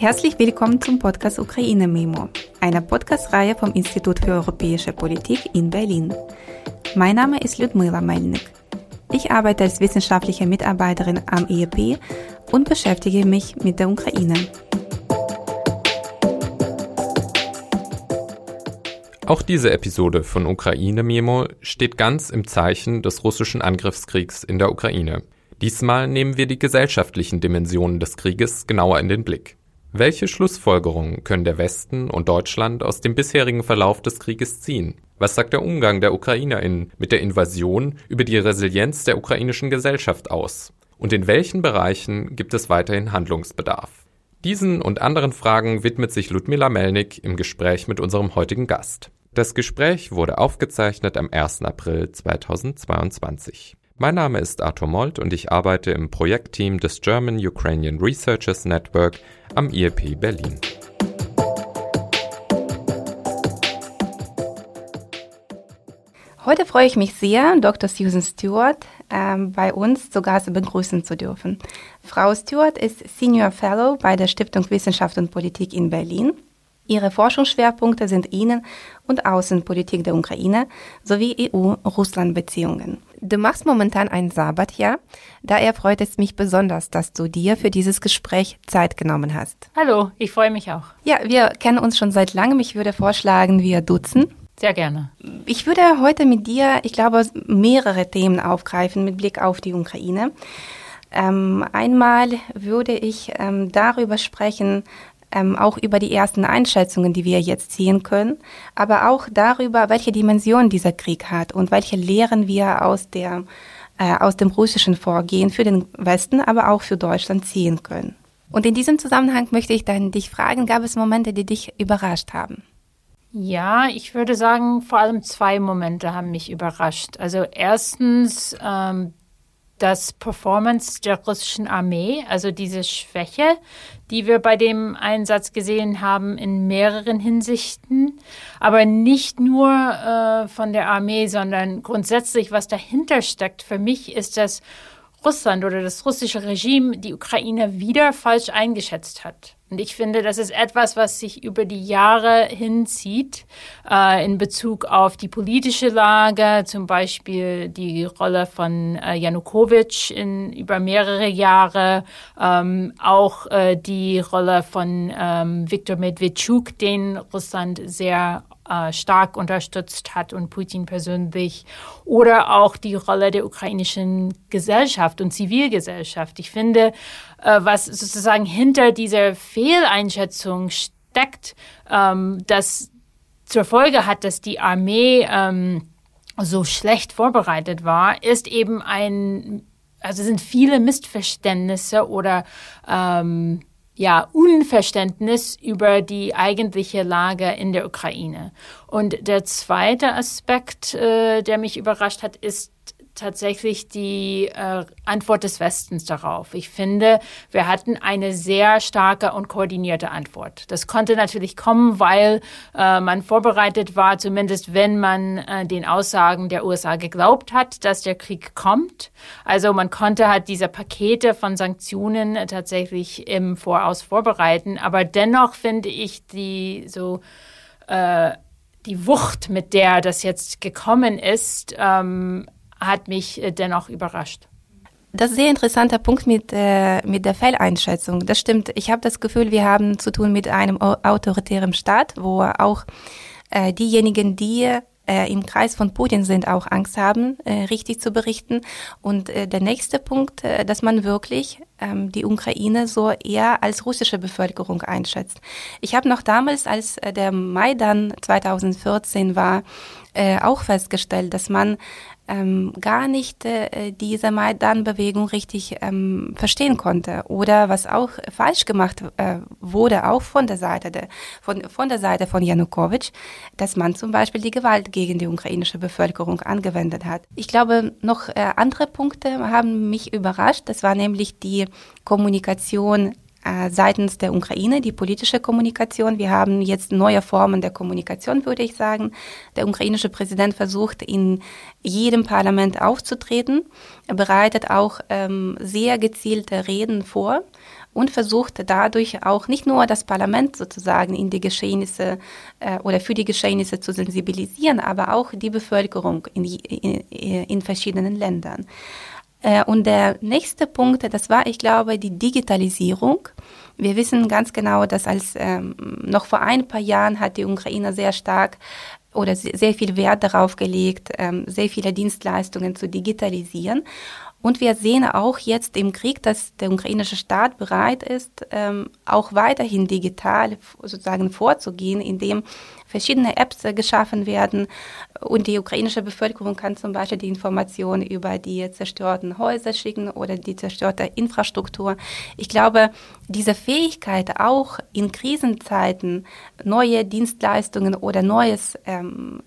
Herzlich willkommen zum Podcast Ukraine Memo, einer Podcast-Reihe vom Institut für Europäische Politik in Berlin. Mein Name ist Ludmila Melnik. Ich arbeite als wissenschaftliche Mitarbeiterin am IEP und beschäftige mich mit der Ukraine. Auch diese Episode von Ukraine Memo steht ganz im Zeichen des russischen Angriffskriegs in der Ukraine. Diesmal nehmen wir die gesellschaftlichen Dimensionen des Krieges genauer in den Blick. Welche Schlussfolgerungen können der Westen und Deutschland aus dem bisherigen Verlauf des Krieges ziehen? Was sagt der Umgang der UkrainerInnen mit der Invasion über die Resilienz der ukrainischen Gesellschaft aus? Und in welchen Bereichen gibt es weiterhin Handlungsbedarf? Diesen und anderen Fragen widmet sich Ludmila Melnik im Gespräch mit unserem heutigen Gast. Das Gespräch wurde aufgezeichnet am 1. April 2022. Mein Name ist Arthur Molt und ich arbeite im Projektteam des German Ukrainian Researchers Network am IEP Berlin. Heute freue ich mich sehr, Dr. Susan Stewart ähm, bei uns zu Gast begrüßen zu dürfen. Frau Stewart ist Senior Fellow bei der Stiftung Wissenschaft und Politik in Berlin Ihre Forschungsschwerpunkte sind Innen- und Außenpolitik der Ukraine sowie EU-Russland-Beziehungen. Du machst momentan ein Sabbatjahr. Daher freut es mich besonders, dass du dir für dieses Gespräch Zeit genommen hast. Hallo, ich freue mich auch. Ja, wir kennen uns schon seit langem. Ich würde vorschlagen, wir duzen. Sehr gerne. Ich würde heute mit dir, ich glaube, mehrere Themen aufgreifen mit Blick auf die Ukraine. Ähm, einmal würde ich ähm, darüber sprechen, ähm, auch über die ersten Einschätzungen, die wir jetzt sehen können, aber auch darüber, welche Dimension dieser Krieg hat und welche Lehren wir aus der äh, aus dem russischen Vorgehen für den Westen, aber auch für Deutschland ziehen können. Und in diesem Zusammenhang möchte ich dann dich fragen, gab es Momente, die dich überrascht haben? Ja, ich würde sagen, vor allem zwei Momente haben mich überrascht. Also erstens ähm, das Performance der russischen Armee, also diese Schwäche, die wir bei dem Einsatz gesehen haben in mehreren Hinsichten, aber nicht nur äh, von der Armee, sondern grundsätzlich, was dahinter steckt. Für mich ist das Russland oder das russische Regime die Ukraine wieder falsch eingeschätzt hat. Und ich finde, das ist etwas, was sich über die Jahre hinzieht äh, in Bezug auf die politische Lage, zum Beispiel die Rolle von äh, Janukowitsch in über mehrere Jahre, ähm, auch äh, die Rolle von ähm, Viktor Medvedchuk, den Russland sehr äh, stark unterstützt hat und Putin persönlich oder auch die Rolle der ukrainischen Gesellschaft und Zivilgesellschaft. Ich finde, äh, was sozusagen hinter dieser Fehleinschätzung steckt, ähm, das zur Folge hat, dass die Armee ähm, so schlecht vorbereitet war, ist eben ein, also sind viele Missverständnisse oder ähm, ja, Unverständnis über die eigentliche Lage in der Ukraine. Und der zweite Aspekt, äh, der mich überrascht hat, ist tatsächlich die äh, Antwort des Westens darauf. Ich finde, wir hatten eine sehr starke und koordinierte Antwort. Das konnte natürlich kommen, weil äh, man vorbereitet war, zumindest wenn man äh, den Aussagen der USA geglaubt hat, dass der Krieg kommt. Also man konnte halt diese Pakete von Sanktionen tatsächlich im Voraus vorbereiten. Aber dennoch finde ich die so äh, die Wucht, mit der das jetzt gekommen ist, ähm, hat mich äh, dennoch überrascht. Das ist ein sehr interessanter Punkt mit, äh, mit der Fehleinschätzung. Das stimmt. Ich habe das Gefühl, wir haben zu tun mit einem autoritären Staat, wo auch äh, diejenigen, die äh, im Kreis von Putin sind, auch Angst haben, äh, richtig zu berichten. Und äh, der nächste Punkt, äh, dass man wirklich ähm, die Ukraine so eher als russische Bevölkerung einschätzt. Ich habe noch damals, als äh, der Maidan 2014 war, äh, auch festgestellt, dass man ähm, gar nicht äh, diese Maidan-Bewegung richtig ähm, verstehen konnte oder was auch falsch gemacht äh, wurde, auch von der Seite der, von, von der Seite von Janukowitsch, dass man zum Beispiel die Gewalt gegen die ukrainische Bevölkerung angewendet hat. Ich glaube, noch äh, andere Punkte haben mich überrascht. Das war nämlich die Kommunikation äh, seitens der Ukraine, die politische Kommunikation. Wir haben jetzt neue Formen der Kommunikation, würde ich sagen. Der ukrainische Präsident versucht, in jedem Parlament aufzutreten. Er bereitet auch ähm, sehr gezielte Reden vor und versucht dadurch auch nicht nur das Parlament sozusagen in die Geschehnisse äh, oder für die Geschehnisse zu sensibilisieren, aber auch die Bevölkerung in, in, in verschiedenen Ländern. Äh, und der nächste Punkt, das war, ich glaube, die Digitalisierung. Wir wissen ganz genau, dass als ähm, noch vor ein paar Jahren hat die Ukraine sehr stark oder sehr viel Wert darauf gelegt, ähm, sehr viele Dienstleistungen zu digitalisieren. Und wir sehen auch jetzt im Krieg, dass der ukrainische Staat bereit ist, ähm, auch weiterhin digital sozusagen vorzugehen, indem verschiedene Apps geschaffen werden und die ukrainische Bevölkerung kann zum Beispiel die Informationen über die zerstörten Häuser schicken oder die zerstörte Infrastruktur. Ich glaube, diese Fähigkeit auch in Krisenzeiten neue Dienstleistungen oder Neues, ähm,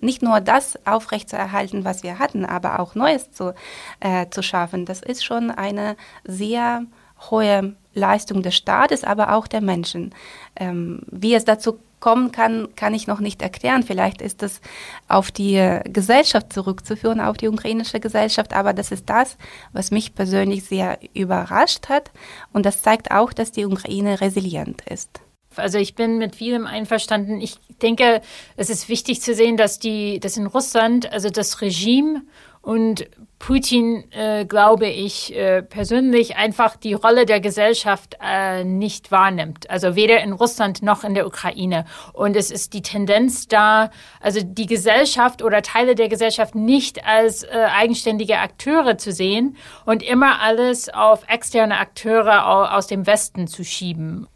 nicht nur das aufrechtzuerhalten, was wir hatten, aber auch Neues zu, äh, zu schaffen, das ist schon eine sehr hohe Leistung des Staates, aber auch der Menschen. Ähm, wie es dazu kommen kann, kann ich noch nicht erklären. Vielleicht ist es auf die Gesellschaft zurückzuführen, auf die ukrainische Gesellschaft, aber das ist das, was mich persönlich sehr überrascht hat und das zeigt auch, dass die Ukraine resilient ist. Also ich bin mit vielem einverstanden. Ich denke, es ist wichtig zu sehen, dass die, dass in Russland, also das Regime und Putin, äh, glaube ich, äh, persönlich einfach die Rolle der Gesellschaft äh, nicht wahrnimmt. Also weder in Russland noch in der Ukraine. Und es ist die Tendenz da, also die Gesellschaft oder Teile der Gesellschaft nicht als äh, eigenständige Akteure zu sehen und immer alles auf externe Akteure aus dem Westen zu schieben.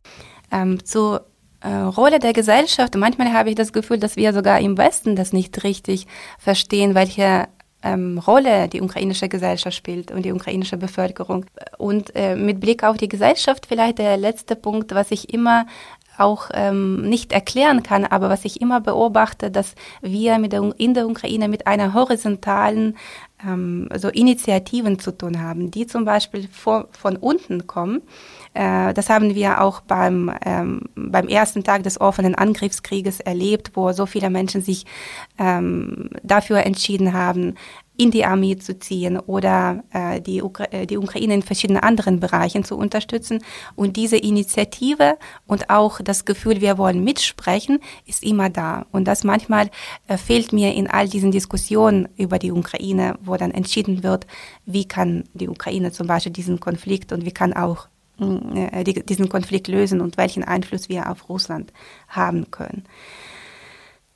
Ähm, zur äh, Rolle der Gesellschaft. Manchmal habe ich das Gefühl, dass wir sogar im Westen das nicht richtig verstehen, welche ähm, Rolle die ukrainische Gesellschaft spielt und die ukrainische Bevölkerung. Und äh, mit Blick auf die Gesellschaft vielleicht der letzte Punkt, was ich immer auch ähm, nicht erklären kann, aber was ich immer beobachte, dass wir mit der, in der Ukraine mit einer horizontalen ähm, so Initiativen zu tun haben, die zum Beispiel vor, von unten kommen. Äh, das haben wir auch beim, ähm, beim ersten Tag des offenen Angriffskrieges erlebt, wo so viele Menschen sich ähm, dafür entschieden haben, in die Armee zu ziehen oder äh, die, Ukra äh, die Ukraine in verschiedenen anderen Bereichen zu unterstützen. Und diese Initiative und auch das Gefühl, wir wollen mitsprechen, ist immer da. Und das manchmal äh, fehlt mir in all diesen Diskussionen über die Ukraine, wo dann entschieden wird, wie kann die Ukraine zum Beispiel diesen Konflikt und wie kann auch die, diesen Konflikt lösen und welchen Einfluss wir auf Russland haben können.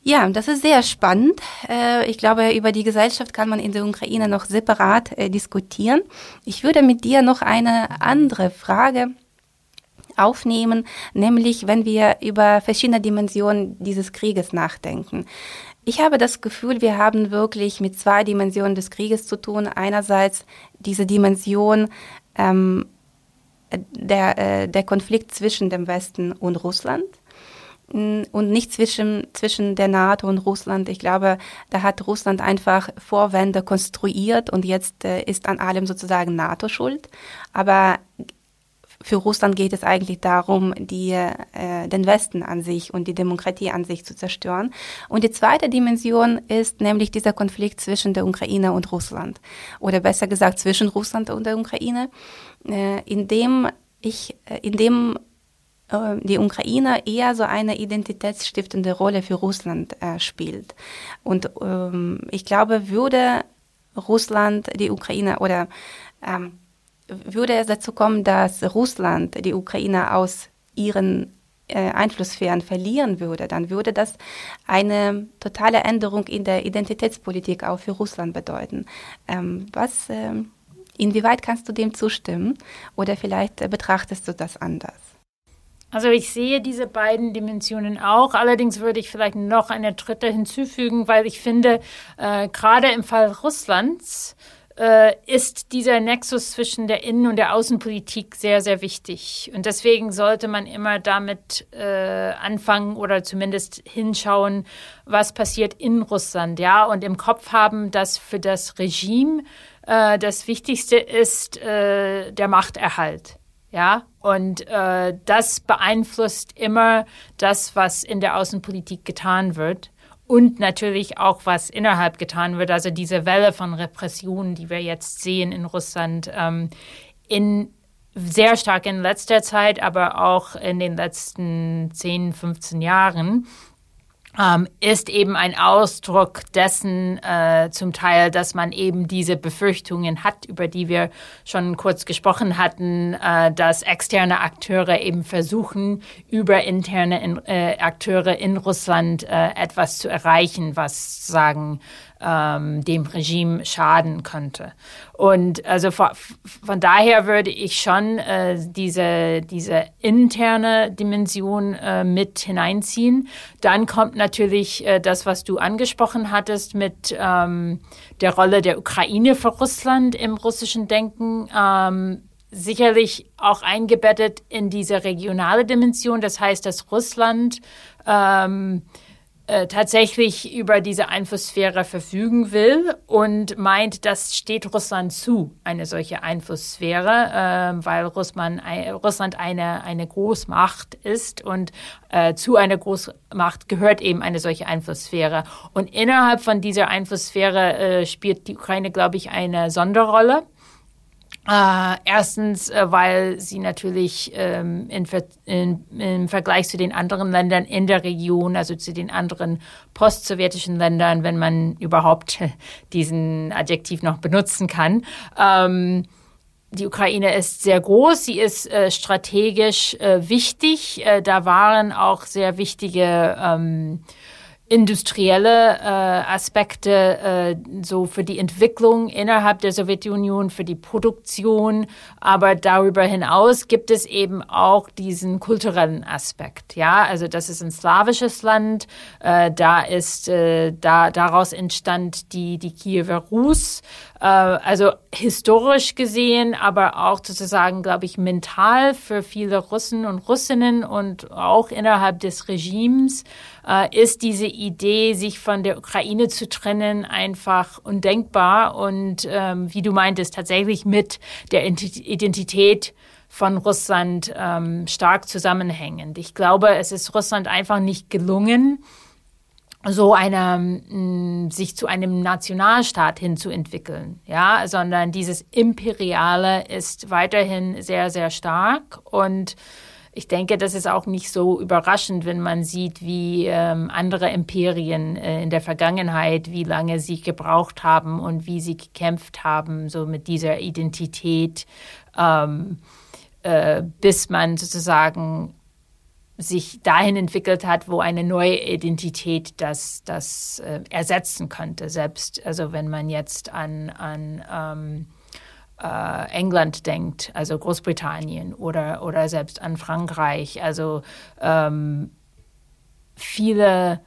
Ja, das ist sehr spannend. Äh, ich glaube, über die Gesellschaft kann man in der Ukraine noch separat äh, diskutieren. Ich würde mit dir noch eine andere Frage aufnehmen, nämlich wenn wir über verschiedene Dimensionen dieses Krieges nachdenken. Ich habe das Gefühl, wir haben wirklich mit zwei Dimensionen des Krieges zu tun. Einerseits diese Dimension ähm, der, äh, der Konflikt zwischen dem Westen und Russland und nicht zwischen, zwischen der NATO und Russland. Ich glaube, da hat Russland einfach Vorwände konstruiert und jetzt äh, ist an allem sozusagen NATO schuld. Aber für Russland geht es eigentlich darum, die, äh, den Westen an sich und die Demokratie an sich zu zerstören. Und die zweite Dimension ist nämlich dieser Konflikt zwischen der Ukraine und Russland. Oder besser gesagt zwischen Russland und der Ukraine, äh, in dem ich, äh, in dem äh, die Ukraine eher so eine identitätsstiftende Rolle für Russland äh, spielt. Und ähm, ich glaube, würde Russland die Ukraine oder ähm, würde es dazu kommen, dass Russland die Ukraine aus ihren äh, Einflusssphären verlieren würde, dann würde das eine totale Änderung in der Identitätspolitik auch für Russland bedeuten. Ähm, was, äh, inwieweit kannst du dem zustimmen oder vielleicht äh, betrachtest du das anders? Also ich sehe diese beiden Dimensionen auch. Allerdings würde ich vielleicht noch eine dritte hinzufügen, weil ich finde, äh, gerade im Fall Russlands äh, ist dieser Nexus zwischen der Innen- und der Außenpolitik sehr, sehr wichtig. Und deswegen sollte man immer damit äh, anfangen oder zumindest hinschauen, was passiert in Russland, ja, und im Kopf haben, dass für das Regime äh, das Wichtigste ist äh, der Machterhalt. Ja, und äh, das beeinflusst immer das, was in der Außenpolitik getan wird und natürlich auch, was innerhalb getan wird. Also diese Welle von Repressionen, die wir jetzt sehen in Russland, ähm, in sehr stark in letzter Zeit, aber auch in den letzten 10, 15 Jahren, ähm, ist eben ein Ausdruck dessen äh, zum Teil, dass man eben diese Befürchtungen hat, über die wir schon kurz gesprochen hatten, äh, dass externe Akteure eben versuchen, über interne in, äh, Akteure in Russland äh, etwas zu erreichen, was sagen ähm, dem Regime schaden könnte. Und also von, von daher würde ich schon äh, diese, diese interne Dimension äh, mit hineinziehen. Dann kommt natürlich äh, das, was du angesprochen hattest mit ähm, der Rolle der Ukraine für Russland im russischen Denken. Ähm, sicherlich auch eingebettet in diese regionale Dimension. Das heißt, dass Russland ähm, äh, tatsächlich über diese Einflusssphäre verfügen will und meint, das steht Russland zu, eine solche Einflusssphäre, äh, weil Russland, Russland eine, eine Großmacht ist und äh, zu einer Großmacht gehört eben eine solche Einflusssphäre. Und innerhalb von dieser Einflusssphäre äh, spielt die Ukraine, glaube ich, eine Sonderrolle. Äh, erstens, äh, weil sie natürlich ähm, in, in, im Vergleich zu den anderen Ländern in der Region, also zu den anderen postsowjetischen Ländern, wenn man überhaupt diesen Adjektiv noch benutzen kann, ähm, die Ukraine ist sehr groß, sie ist äh, strategisch äh, wichtig. Äh, da waren auch sehr wichtige ähm, industrielle äh, Aspekte äh, so für die Entwicklung innerhalb der Sowjetunion, für die Produktion, aber darüber hinaus gibt es eben auch diesen kulturellen Aspekt. Ja, also das ist ein slawisches Land, äh, da ist äh, da daraus entstand die die Kiewer Rus, äh, also historisch gesehen, aber auch sozusagen, glaube ich, mental für viele Russen und Russinnen und auch innerhalb des Regimes äh, ist diese Idee, sich von der Ukraine zu trennen, einfach undenkbar und ähm, wie du meintest, tatsächlich mit der Identität von Russland ähm, stark zusammenhängend. Ich glaube, es ist Russland einfach nicht gelungen, so eine, mm, sich zu einem Nationalstaat hinzuentwickeln, ja, sondern dieses Imperiale ist weiterhin sehr, sehr stark und ich denke, das ist auch nicht so überraschend, wenn man sieht, wie ähm, andere Imperien äh, in der Vergangenheit, wie lange sie gebraucht haben und wie sie gekämpft haben, so mit dieser Identität, ähm, äh, bis man sozusagen sich dahin entwickelt hat, wo eine neue Identität das, das äh, ersetzen könnte. Selbst, also wenn man jetzt an, an ähm, äh, England denkt, also Großbritannien oder, oder selbst an Frankreich, also ähm, viele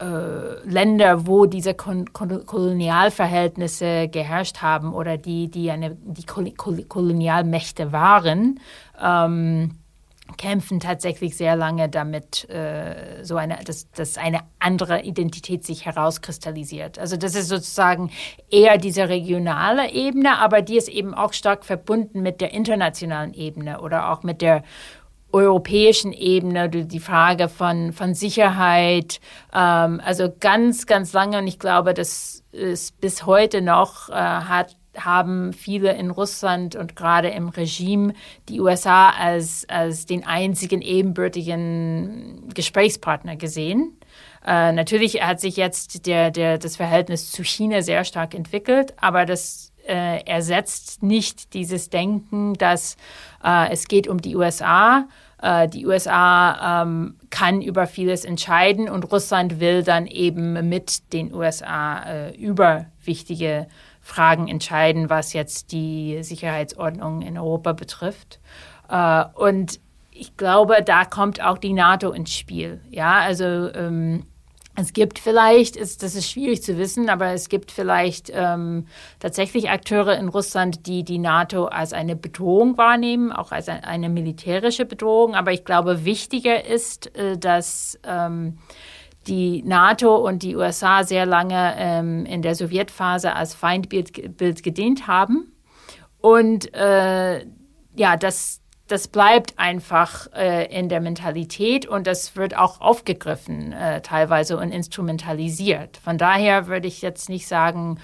äh, Länder, wo diese Kon Kon Kolonialverhältnisse geherrscht haben oder die, die eine die Kol Kol Kolonialmächte waren, ähm, kämpfen tatsächlich sehr lange damit, äh, so eine, dass, dass eine andere Identität sich herauskristallisiert. Also das ist sozusagen eher diese regionale Ebene, aber die ist eben auch stark verbunden mit der internationalen Ebene oder auch mit der europäischen Ebene, die Frage von, von Sicherheit, ähm, also ganz, ganz lange und ich glaube, das ist bis heute noch, äh, hat haben viele in Russland und gerade im Regime die USA als, als den einzigen ebenbürtigen Gesprächspartner gesehen. Äh, natürlich hat sich jetzt der, der, das Verhältnis zu China sehr stark entwickelt, aber das äh, ersetzt nicht dieses Denken, dass äh, es geht um die USA. Äh, die USA ähm, kann über vieles entscheiden und Russland will dann eben mit den USA äh, über wichtige Fragen entscheiden, was jetzt die Sicherheitsordnung in Europa betrifft. Äh, und ich glaube, da kommt auch die NATO ins Spiel. Ja, also ähm, es gibt vielleicht, ist, das ist schwierig zu wissen, aber es gibt vielleicht ähm, tatsächlich Akteure in Russland, die die NATO als eine Bedrohung wahrnehmen, auch als eine, militärische Bedrohung. Aber ich glaube, wichtiger ist, äh, dass ähm, die NATO und die USA sehr lange ähm, in der Sowjetphase als Feindbild Bild gedient haben. Und äh, ja, das, das bleibt einfach äh, in der Mentalität und das wird auch aufgegriffen äh, teilweise und instrumentalisiert. Von daher würde ich jetzt nicht sagen,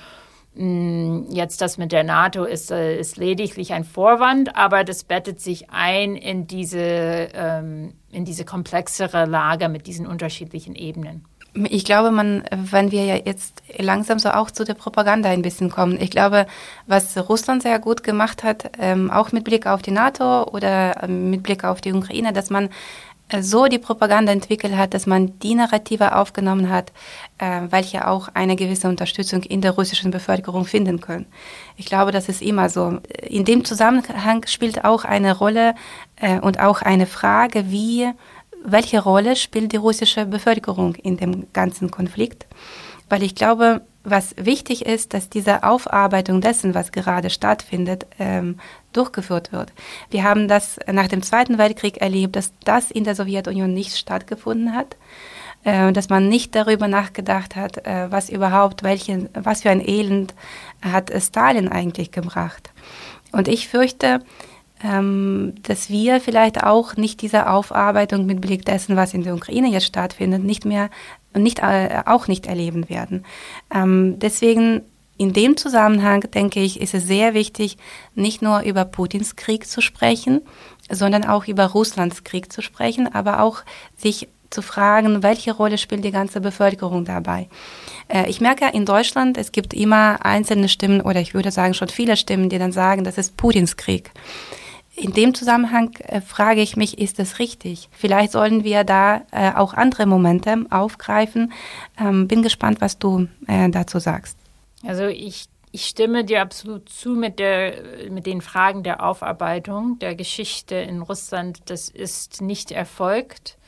jetzt das mit der NATO ist, äh, ist lediglich ein Vorwand, aber das bettet sich ein in diese, ähm, in diese komplexere Lage mit diesen unterschiedlichen Ebenen. Ich glaube, man, wenn wir ja jetzt langsam so auch zu der Propaganda ein bisschen kommen. Ich glaube, was Russland sehr gut gemacht hat, ähm, auch mit Blick auf die NATO oder ähm, mit Blick auf die Ukraine, dass man so die Propaganda entwickelt hat, dass man die Narrative aufgenommen hat, äh, welche auch eine gewisse Unterstützung in der russischen Bevölkerung finden können. Ich glaube, das ist immer so. In dem Zusammenhang spielt auch eine Rolle äh, und auch eine Frage, wie, welche Rolle spielt die russische Bevölkerung in dem ganzen Konflikt? Weil ich glaube, was wichtig ist, dass diese Aufarbeitung dessen, was gerade stattfindet, ähm, durchgeführt wird. Wir haben das nach dem Zweiten Weltkrieg erlebt, dass das in der Sowjetunion nicht stattgefunden hat, äh, dass man nicht darüber nachgedacht hat, äh, was überhaupt, welchen, was für ein Elend hat Stalin eigentlich gebracht. Und ich fürchte, ähm, dass wir vielleicht auch nicht diese Aufarbeitung mit Blick dessen, was in der Ukraine jetzt stattfindet, nicht mehr nicht, auch nicht erleben werden. Ähm, deswegen in dem Zusammenhang denke ich, ist es sehr wichtig, nicht nur über Putins Krieg zu sprechen, sondern auch über Russlands Krieg zu sprechen, aber auch sich zu fragen, welche Rolle spielt die ganze Bevölkerung dabei. Äh, ich merke in Deutschland, es gibt immer einzelne Stimmen oder ich würde sagen schon viele Stimmen, die dann sagen, das ist Putins Krieg. In dem Zusammenhang äh, frage ich mich, ist das richtig? Vielleicht sollen wir da äh, auch andere Momente aufgreifen. Ähm, bin gespannt, was du äh, dazu sagst. Also ich, ich stimme dir absolut zu mit, der, mit den Fragen der Aufarbeitung der Geschichte in Russland. Das ist nicht erfolgt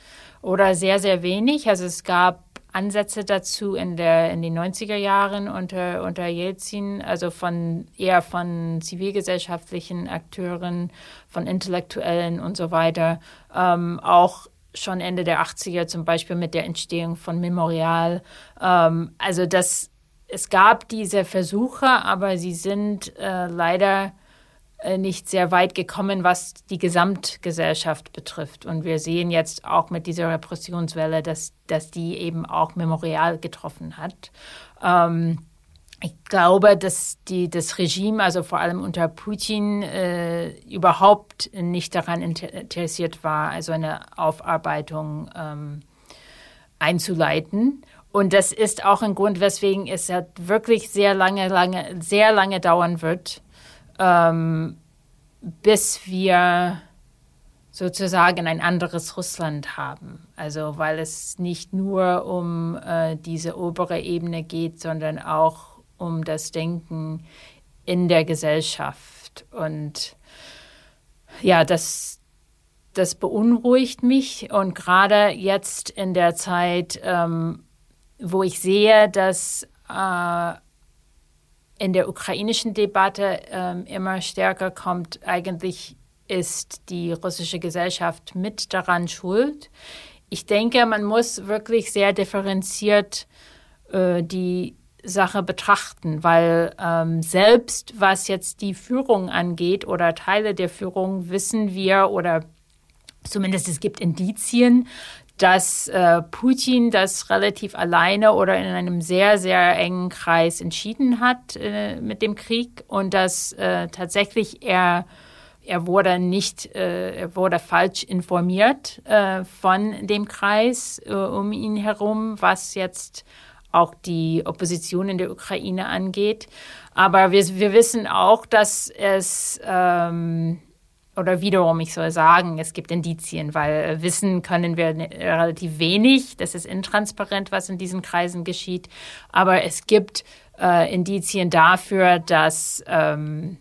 oder sehr, sehr wenig. Also es gab Ansätze dazu in, der, in den 90er Jahren unter, unter Jelzin, also von eher von zivilgesellschaftlichen Akteuren, von Intellektuellen und so weiter. Ähm, auch schon Ende der 80er zum Beispiel mit der Entstehung von Memorial. Ähm, also das, es gab diese Versuche, aber sie sind äh, leider nicht sehr weit gekommen, was die Gesamtgesellschaft betrifft. Und wir sehen jetzt auch mit dieser Repressionswelle, dass, dass die eben auch Memorial getroffen hat. Ähm, ich glaube, dass die, das Regime, also vor allem unter Putin, äh, überhaupt nicht daran interessiert war, also eine Aufarbeitung ähm, einzuleiten. Und das ist auch ein Grund, weswegen es halt wirklich sehr lange, lange, sehr lange dauern wird, ähm, bis wir sozusagen ein anderes Russland haben. Also weil es nicht nur um äh, diese obere Ebene geht, sondern auch um das Denken in der Gesellschaft. Und ja, das, das beunruhigt mich. Und gerade jetzt in der Zeit, ähm, wo ich sehe, dass äh, in der ukrainischen Debatte ähm, immer stärker kommt, eigentlich ist die russische Gesellschaft mit daran schuld. Ich denke, man muss wirklich sehr differenziert äh, die Sache betrachten, weil ähm, selbst was jetzt die Führung angeht oder Teile der Führung, wissen wir oder zumindest es gibt Indizien, dass äh, Putin das relativ alleine oder in einem sehr, sehr engen Kreis entschieden hat äh, mit dem Krieg und dass äh, tatsächlich er, er wurde nicht, äh, er wurde falsch informiert äh, von dem Kreis äh, um ihn herum, was jetzt auch die Opposition in der Ukraine angeht. Aber wir, wir wissen auch, dass es ähm, oder wiederum, ich soll sagen, es gibt Indizien, weil äh, wissen können wir ne, relativ wenig. Das ist intransparent, was in diesen Kreisen geschieht. Aber es gibt äh, Indizien dafür, dass ähm,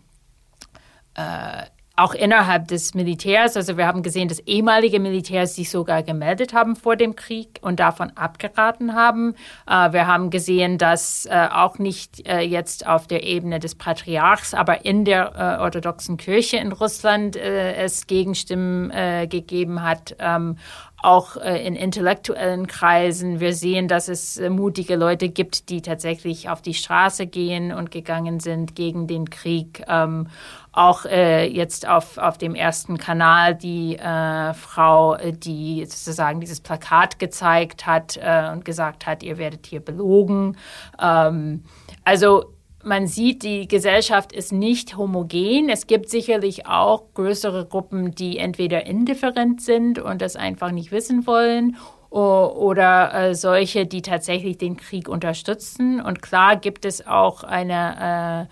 äh, auch innerhalb des Militärs, also wir haben gesehen, dass ehemalige Militärs sich sogar gemeldet haben vor dem Krieg und davon abgeraten haben. Äh, wir haben gesehen, dass äh, auch nicht äh, jetzt auf der Ebene des Patriarchs, aber in der orthodoxen Kirche in Russland es Gegenstimmen gegeben hat. Ähm, auch in intellektuellen Kreisen. Wir sehen, dass es mutige Leute gibt, die tatsächlich auf die Straße gehen und gegangen sind gegen den Krieg. Ähm, auch äh, jetzt auf, auf dem ersten Kanal die äh, Frau, äh, die sozusagen dieses Plakat gezeigt hat äh, und gesagt hat, ihr werdet hier belogen. Ähm, also man sieht, die Gesellschaft ist nicht homogen. Es gibt sicherlich auch größere Gruppen, die entweder indifferent sind und das einfach nicht wissen wollen oder äh, solche, die tatsächlich den Krieg unterstützen. Und klar gibt es auch eine,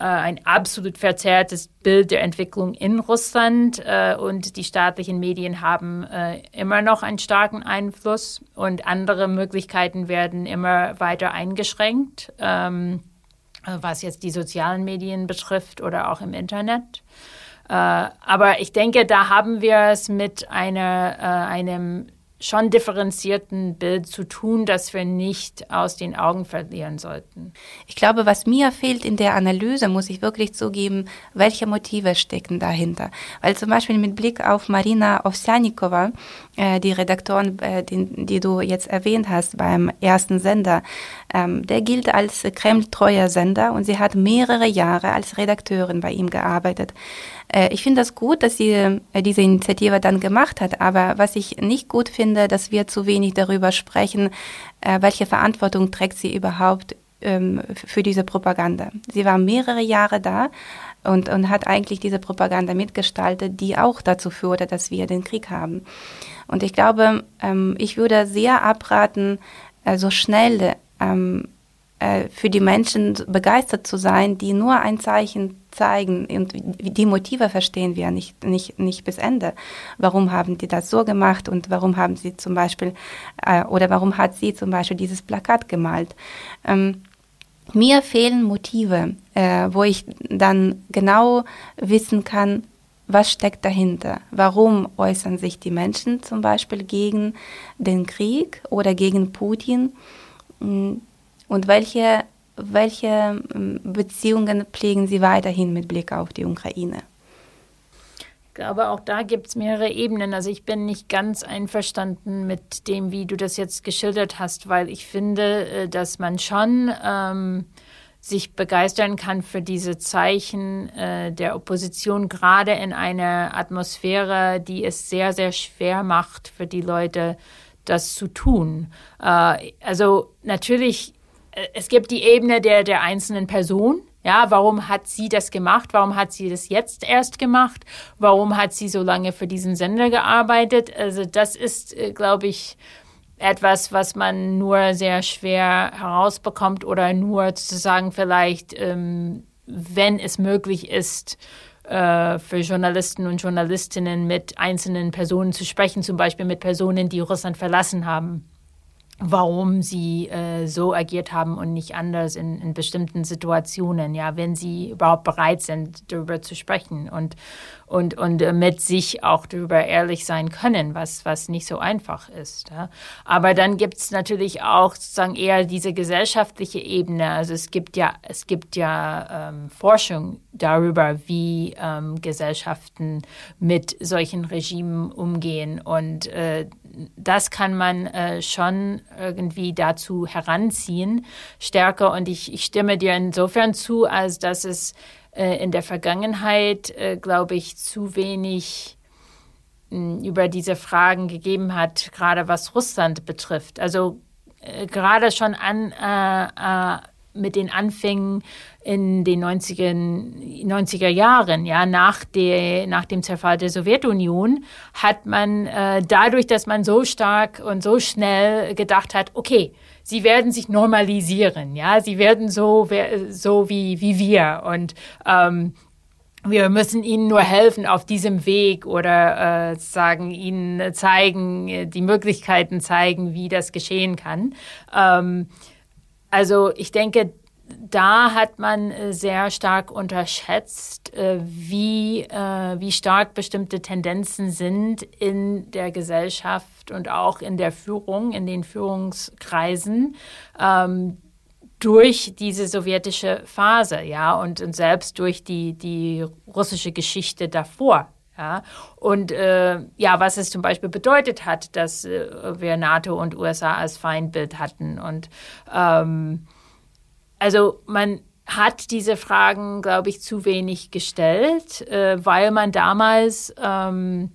äh, äh, ein absolut verzerrtes Bild der Entwicklung in Russland äh, und die staatlichen Medien haben äh, immer noch einen starken Einfluss und andere Möglichkeiten werden immer weiter eingeschränkt, ähm, was jetzt die sozialen Medien betrifft oder auch im Internet. Äh, aber ich denke, da haben wir es mit einer, einem schon differenzierten Bild zu tun, das wir nicht aus den Augen verlieren sollten. Ich glaube, was mir fehlt in der Analyse, muss ich wirklich zugeben, welche Motive stecken dahinter. Weil zum Beispiel mit Blick auf Marina Ovsjanikova, äh, die Redaktorin, äh, die, die, du jetzt erwähnt hast beim ersten Sender, ähm, der gilt als Kreml-treuer Sender und sie hat mehrere Jahre als Redakteurin bei ihm gearbeitet. Äh, ich finde das gut, dass sie äh, diese Initiative dann gemacht hat, aber was ich nicht gut finde, dass wir zu wenig darüber sprechen, äh, welche Verantwortung trägt sie überhaupt ähm, für diese Propaganda. Sie war mehrere Jahre da und, und hat eigentlich diese Propaganda mitgestaltet, die auch dazu führte, dass wir den Krieg haben. Und ich glaube, ähm, ich würde sehr abraten, so schnell ähm, für die Menschen begeistert zu sein, die nur ein Zeichen zeigen und die Motive verstehen wir nicht, nicht, nicht bis Ende. Warum haben die das so gemacht und warum haben sie zum Beispiel, äh, oder warum hat sie zum Beispiel dieses Plakat gemalt? Ähm, mir fehlen Motive, äh, wo ich dann genau wissen kann, was steckt dahinter? Warum äußern sich die Menschen zum Beispiel gegen den Krieg oder gegen Putin? Und welche welche ähm, Beziehungen pflegen Sie weiterhin mit Blick auf die Ukraine? Ich glaube, auch da gibt es mehrere Ebenen. Also ich bin nicht ganz einverstanden mit dem, wie du das jetzt geschildert hast, weil ich finde, äh, dass man schon ähm, sich begeistern kann für diese Zeichen äh, der Opposition, gerade in einer Atmosphäre, die es sehr, sehr schwer macht für die Leute, das zu tun. Äh, also natürlich es gibt die Ebene der, der einzelnen Person. Ja, warum hat sie das gemacht? Warum hat sie das jetzt erst gemacht? Warum hat sie so lange für diesen Sender gearbeitet? Also das ist, äh, glaube ich, etwas, was man nur sehr schwer herausbekommt oder nur sozusagen vielleicht, ähm, wenn es möglich ist, äh, für Journalisten und Journalistinnen mit einzelnen Personen zu sprechen, zum Beispiel mit Personen, die Russland verlassen haben warum sie äh, so agiert haben und nicht anders in, in bestimmten Situationen, ja, wenn sie überhaupt bereit sind, darüber zu sprechen. Und, und, und äh, mit sich auch darüber ehrlich sein können, was, was nicht so einfach ist. Ja. Aber dann gibt es natürlich auch sozusagen eher diese gesellschaftliche Ebene. Also es gibt ja, es gibt ja ähm, Forschung darüber, wie ähm, Gesellschaften mit solchen Regimen umgehen und äh, das kann man äh, schon irgendwie dazu heranziehen, stärker. Und ich, ich stimme dir insofern zu, als dass es äh, in der Vergangenheit, äh, glaube ich, zu wenig hm, über diese Fragen gegeben hat, gerade was Russland betrifft. Also äh, gerade schon an mit den Anfängen in den 90er, 90er Jahren, ja, nach, der, nach dem Zerfall der Sowjetunion, hat man äh, dadurch, dass man so stark und so schnell gedacht hat, okay, sie werden sich normalisieren, ja, sie werden so, so wie, wie wir und ähm, wir müssen ihnen nur helfen auf diesem Weg oder äh, sagen ihnen zeigen, die Möglichkeiten zeigen, wie das geschehen kann. Ähm, also ich denke, da hat man äh, sehr stark unterschätzt, äh, wie, äh, wie stark bestimmte Tendenzen sind in der Gesellschaft und auch in der Führung, in den Führungskreisen. Ähm, durch diese sowjetische Phase, ja, und, und selbst durch die, die russische Geschichte davor. Ja, und äh, ja, was es zum Beispiel bedeutet hat, dass äh, wir NATO und USA als Feindbild hatten. Und ähm, also man hat diese Fragen, glaube ich, zu wenig gestellt, äh, weil man damals ähm,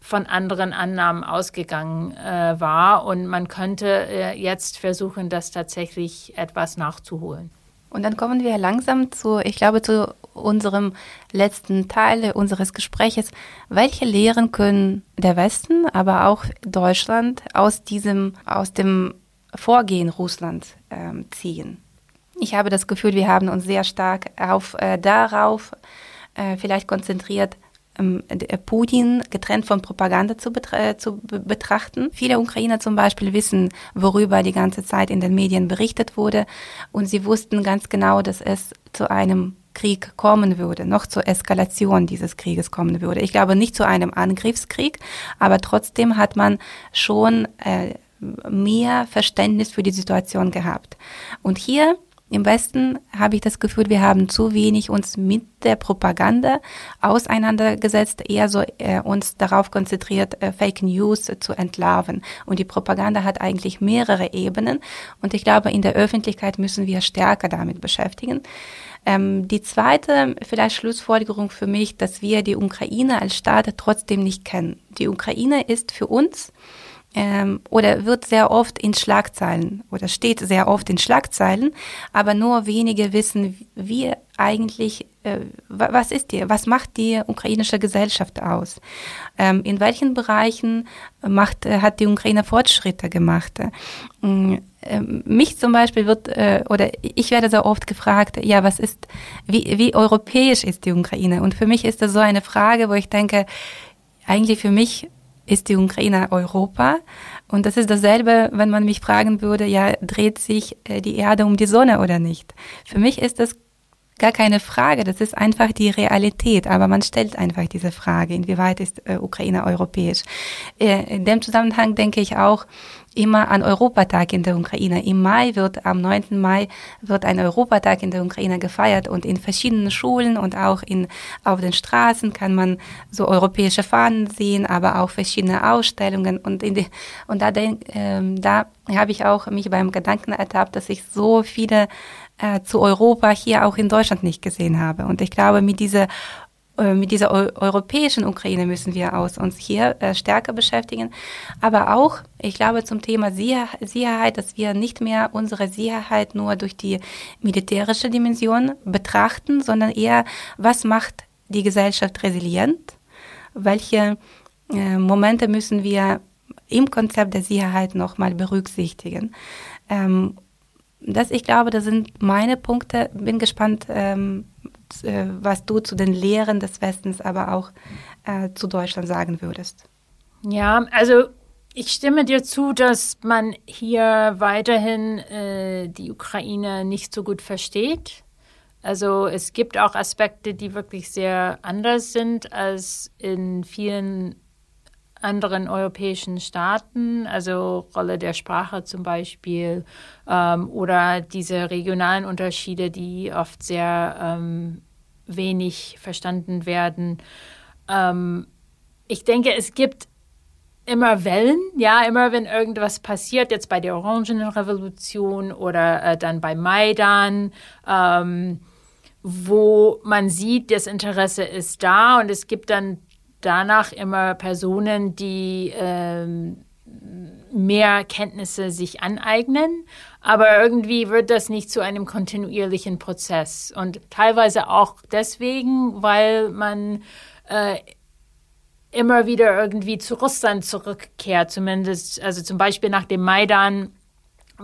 von anderen Annahmen ausgegangen äh, war und man könnte äh, jetzt versuchen, das tatsächlich etwas nachzuholen. Und dann kommen wir langsam zu, ich glaube, zu unserem letzten Teil unseres Gespräches. Welche Lehren können der Westen, aber auch Deutschland aus diesem, aus dem Vorgehen Russlands ähm, ziehen? Ich habe das Gefühl, wir haben uns sehr stark auf, äh, darauf äh, vielleicht konzentriert, ähm, äh, Putin getrennt von Propaganda zu, betra zu betrachten. Viele Ukrainer zum Beispiel wissen, worüber die ganze Zeit in den Medien berichtet wurde und sie wussten ganz genau, dass es zu einem Krieg kommen würde, noch zur Eskalation dieses Krieges kommen würde. Ich glaube nicht zu einem Angriffskrieg, aber trotzdem hat man schon äh, mehr Verständnis für die Situation gehabt. Und hier im Westen habe ich das Gefühl, wir haben zu wenig uns mit der Propaganda auseinandergesetzt, eher so äh, uns darauf konzentriert, äh, Fake News zu entlarven. Und die Propaganda hat eigentlich mehrere Ebenen. Und ich glaube, in der Öffentlichkeit müssen wir stärker damit beschäftigen. Ähm, die zweite vielleicht Schlussfolgerung für mich, dass wir die Ukraine als Staat trotzdem nicht kennen. Die Ukraine ist für uns ähm, oder wird sehr oft in Schlagzeilen oder steht sehr oft in Schlagzeilen, aber nur wenige wissen, wie eigentlich, äh, was ist die, was macht die ukrainische Gesellschaft aus? Ähm, in welchen Bereichen macht, äh, hat die Ukraine Fortschritte gemacht? Ähm, mich zum Beispiel wird, äh, oder ich werde sehr oft gefragt, ja, was ist, wie, wie europäisch ist die Ukraine? Und für mich ist das so eine Frage, wo ich denke, eigentlich für mich ist die Ukraine Europa. Und das ist dasselbe, wenn man mich fragen würde, ja, dreht sich äh, die Erde um die Sonne oder nicht? Für mich ist das gar keine Frage, das ist einfach die Realität, aber man stellt einfach diese Frage, inwieweit ist äh, Ukraine europäisch. Äh, in dem Zusammenhang denke ich auch, immer an Europatag in der Ukraine. Im Mai wird, am 9. Mai wird ein Europatag in der Ukraine gefeiert und in verschiedenen Schulen und auch in, auf den Straßen kann man so europäische Fahnen sehen, aber auch verschiedene Ausstellungen und in die, und da denk, ähm, da habe ich auch mich beim Gedanken ertappt, dass ich so viele äh, zu Europa hier auch in Deutschland nicht gesehen habe. Und ich glaube, mit dieser mit dieser europäischen Ukraine müssen wir aus uns hier äh, stärker beschäftigen. Aber auch, ich glaube, zum Thema Sicherheit, dass wir nicht mehr unsere Sicherheit nur durch die militärische Dimension betrachten, sondern eher, was macht die Gesellschaft resilient? Welche äh, Momente müssen wir im Konzept der Sicherheit nochmal berücksichtigen? Ähm, das, ich glaube, das sind meine Punkte. Bin gespannt, ähm, äh, was du zu den Lehren des Westens, aber auch äh, zu Deutschland sagen würdest. Ja, also ich stimme dir zu, dass man hier weiterhin äh, die Ukraine nicht so gut versteht. Also es gibt auch Aspekte, die wirklich sehr anders sind als in vielen anderen europäischen Staaten, also Rolle der Sprache zum Beispiel ähm, oder diese regionalen Unterschiede, die oft sehr ähm, wenig verstanden werden. Ähm, ich denke, es gibt immer Wellen, ja, immer wenn irgendwas passiert, jetzt bei der Orangenrevolution oder äh, dann bei Maidan, ähm, wo man sieht, das Interesse ist da und es gibt dann danach immer Personen, die ähm, mehr Kenntnisse sich aneignen, aber irgendwie wird das nicht zu einem kontinuierlichen Prozess. Und teilweise auch deswegen, weil man äh, immer wieder irgendwie zu Russland zurückkehrt, zumindest, also zum Beispiel nach dem Maidan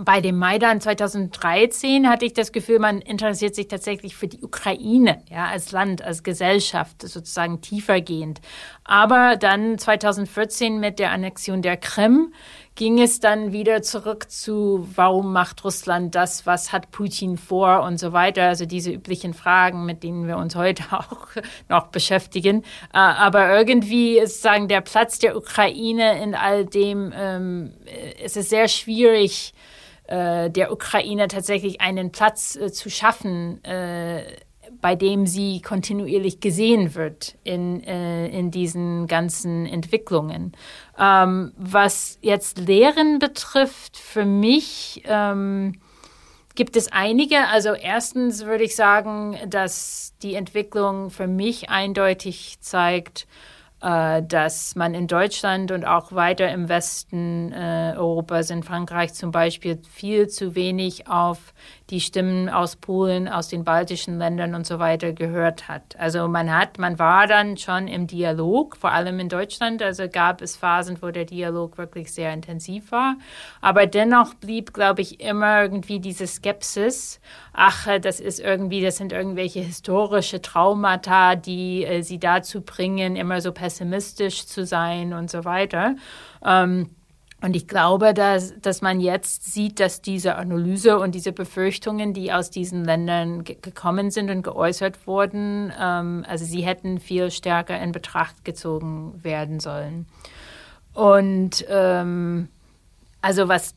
bei dem Maidan 2013 hatte ich das Gefühl, man interessiert sich tatsächlich für die Ukraine, ja, als Land, als Gesellschaft, sozusagen tiefergehend. Aber dann 2014 mit der Annexion der Krim ging es dann wieder zurück zu, warum macht Russland das, was hat Putin vor und so weiter. Also diese üblichen Fragen, mit denen wir uns heute auch noch beschäftigen. Äh, aber irgendwie ist sagen der Platz der Ukraine in all dem, ähm, es ist sehr schwierig, äh, der Ukraine tatsächlich einen Platz äh, zu schaffen, äh, bei dem sie kontinuierlich gesehen wird in, äh, in diesen ganzen Entwicklungen. Ähm, was jetzt Lehren betrifft, für mich ähm, gibt es einige. Also erstens würde ich sagen, dass die Entwicklung für mich eindeutig zeigt, äh, dass man in Deutschland und auch weiter im Westen äh, Europas, in Frankreich zum Beispiel, viel zu wenig auf die Stimmen aus Polen, aus den baltischen Ländern und so weiter gehört hat. Also man hat, man war dann schon im Dialog, vor allem in Deutschland, also gab es Phasen, wo der Dialog wirklich sehr intensiv war. Aber dennoch blieb, glaube ich, immer irgendwie diese Skepsis, ach, das ist irgendwie, das sind irgendwelche historische Traumata, die äh, sie dazu bringen, immer so pessimistisch zu sein und so weiter. Ähm, und ich glaube, dass, dass man jetzt sieht, dass diese Analyse und diese Befürchtungen, die aus diesen Ländern gekommen sind und geäußert wurden, ähm, also sie hätten viel stärker in Betracht gezogen werden sollen. Und ähm, also was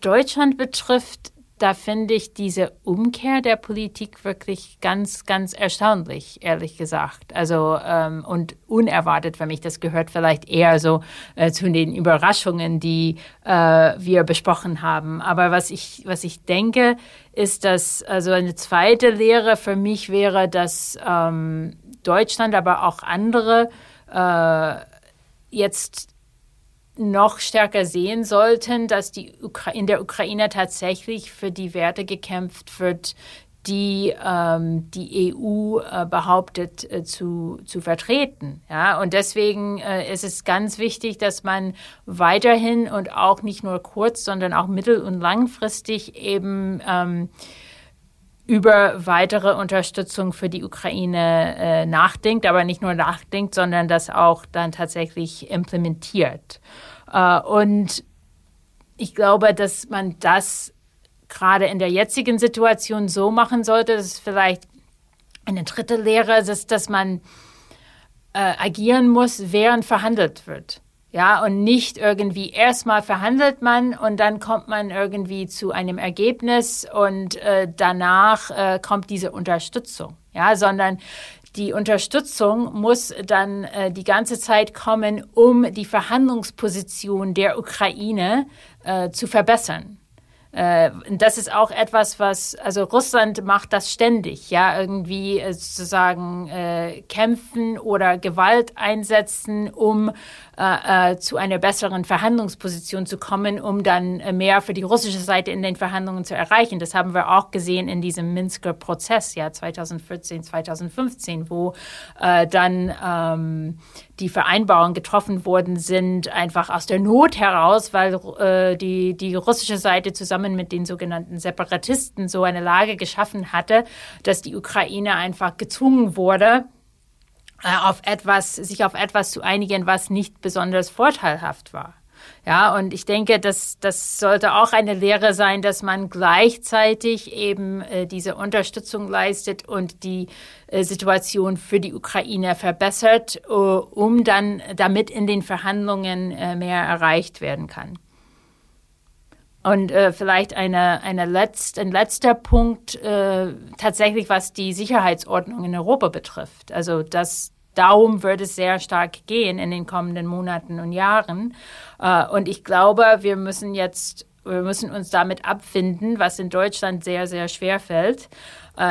Deutschland betrifft, da finde ich diese Umkehr der Politik wirklich ganz, ganz erstaunlich, ehrlich gesagt. Also ähm, und unerwartet für mich. Das gehört vielleicht eher so äh, zu den Überraschungen, die äh, wir besprochen haben. Aber was ich, was ich denke, ist, dass also eine zweite Lehre für mich wäre, dass ähm, Deutschland, aber auch andere äh, jetzt noch stärker sehen sollten, dass die Ukra in der Ukraine tatsächlich für die Werte gekämpft wird, die ähm, die EU äh, behauptet äh, zu, zu vertreten. Ja? Und deswegen äh, ist es ganz wichtig, dass man weiterhin und auch nicht nur kurz, sondern auch mittel- und langfristig eben ähm, über weitere Unterstützung für die Ukraine äh, nachdenkt, aber nicht nur nachdenkt, sondern das auch dann tatsächlich implementiert. Äh, und ich glaube, dass man das gerade in der jetzigen Situation so machen sollte, dass vielleicht eine dritte Lehre ist, dass man äh, agieren muss, während verhandelt wird. Ja, und nicht irgendwie erstmal verhandelt man und dann kommt man irgendwie zu einem Ergebnis und äh, danach äh, kommt diese Unterstützung. Ja, sondern die Unterstützung muss dann äh, die ganze Zeit kommen, um die Verhandlungsposition der Ukraine äh, zu verbessern. Äh, das ist auch etwas, was, also Russland macht das ständig, ja, irgendwie äh, sozusagen äh, kämpfen oder Gewalt einsetzen, um äh, äh, zu einer besseren Verhandlungsposition zu kommen, um dann äh, mehr für die russische Seite in den Verhandlungen zu erreichen. Das haben wir auch gesehen in diesem Minsker Prozess, ja, 2014, 2015, wo äh, dann ähm, die Vereinbarungen getroffen worden sind, einfach aus der Not heraus, weil äh, die, die russische Seite zusammen mit den sogenannten Separatisten so eine Lage geschaffen hatte, dass die Ukraine einfach gezwungen wurde, auf etwas, sich auf etwas zu einigen, was nicht besonders vorteilhaft war. Ja, und ich denke, dass das sollte auch eine Lehre sein, dass man gleichzeitig eben äh, diese Unterstützung leistet und die äh, Situation für die Ukraine verbessert, uh, um dann damit in den Verhandlungen äh, mehr erreicht werden kann. Und äh, vielleicht eine, eine letzt, ein letzter Punkt äh, tatsächlich, was die Sicherheitsordnung in Europa betrifft. Also das Darum wird es sehr stark gehen in den kommenden Monaten und Jahren. Äh, und ich glaube, wir müssen jetzt, wir müssen uns damit abfinden, was in Deutschland sehr, sehr schwer fällt,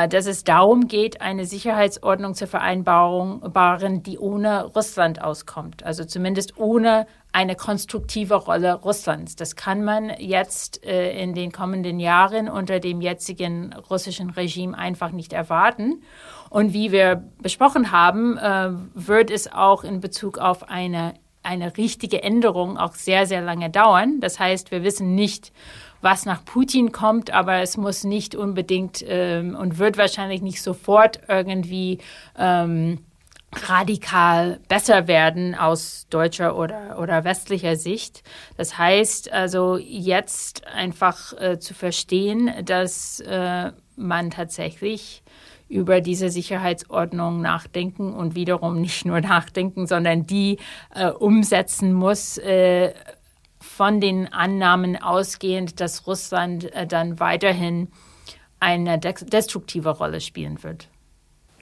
dass es darum geht, eine Sicherheitsordnung zu vereinbaren, die ohne Russland auskommt. Also zumindest ohne eine konstruktive Rolle Russlands. Das kann man jetzt äh, in den kommenden Jahren unter dem jetzigen russischen Regime einfach nicht erwarten. Und wie wir besprochen haben, äh, wird es auch in Bezug auf eine, eine richtige Änderung auch sehr, sehr lange dauern. Das heißt, wir wissen nicht, was nach Putin kommt, aber es muss nicht unbedingt ähm, und wird wahrscheinlich nicht sofort irgendwie ähm, radikal besser werden aus deutscher oder, oder westlicher Sicht. Das heißt also jetzt einfach äh, zu verstehen, dass äh, man tatsächlich über diese Sicherheitsordnung nachdenken und wiederum nicht nur nachdenken, sondern die äh, umsetzen muss, äh, von den Annahmen ausgehend, dass Russland äh, dann weiterhin eine destruktive Rolle spielen wird.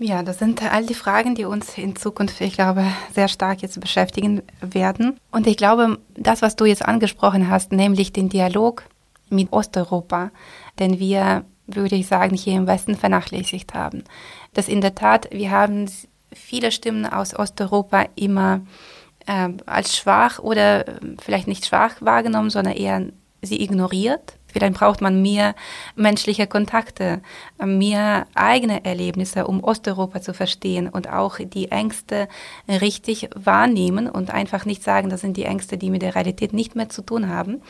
Ja, das sind all die Fragen, die uns in Zukunft, ich glaube, sehr stark jetzt beschäftigen werden. Und ich glaube, das, was du jetzt angesprochen hast, nämlich den Dialog mit Osteuropa, den wir würde ich sagen, hier im Westen vernachlässigt haben. Dass in der Tat, wir haben viele Stimmen aus Osteuropa immer äh, als schwach oder äh, vielleicht nicht schwach wahrgenommen, sondern eher sie ignoriert. Vielleicht braucht man mehr menschliche Kontakte, mehr eigene Erlebnisse, um Osteuropa zu verstehen und auch die Ängste richtig wahrnehmen und einfach nicht sagen, das sind die Ängste, die mit der Realität nicht mehr zu tun haben.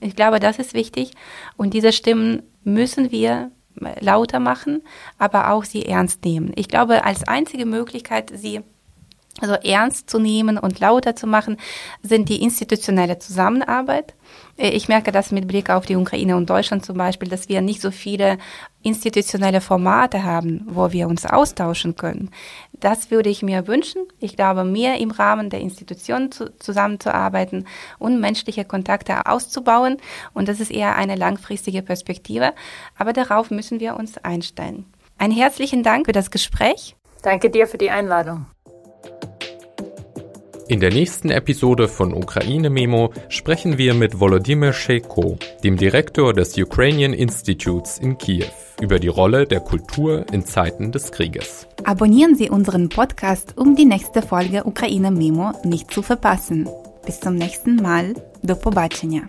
Ich glaube, das ist wichtig und diese Stimmen müssen wir lauter machen, aber auch sie ernst nehmen. Ich glaube, als einzige Möglichkeit, sie also ernst zu nehmen und lauter zu machen, sind die institutionelle Zusammenarbeit. Äh, ich merke das mit Blick auf die Ukraine und Deutschland zum Beispiel, dass wir nicht so viele institutionelle Formate haben, wo wir uns austauschen können. Das würde ich mir wünschen. Ich glaube, mehr im Rahmen der Institutionen zu, zusammenzuarbeiten und menschliche Kontakte auszubauen. Und das ist eher eine langfristige Perspektive. Aber darauf müssen wir uns einstellen. Einen herzlichen Dank für das Gespräch. Danke dir für die Einladung. In der nächsten Episode von Ukraine Memo sprechen wir mit Volodymyr Sheiko, dem Direktor des Ukrainian Institutes in Kiew, über die Rolle der Kultur in Zeiten des Krieges. Abonnieren Sie unseren Podcast, um die nächste Folge Ukraine Memo nicht zu verpassen. Bis zum nächsten Mal. До побачення.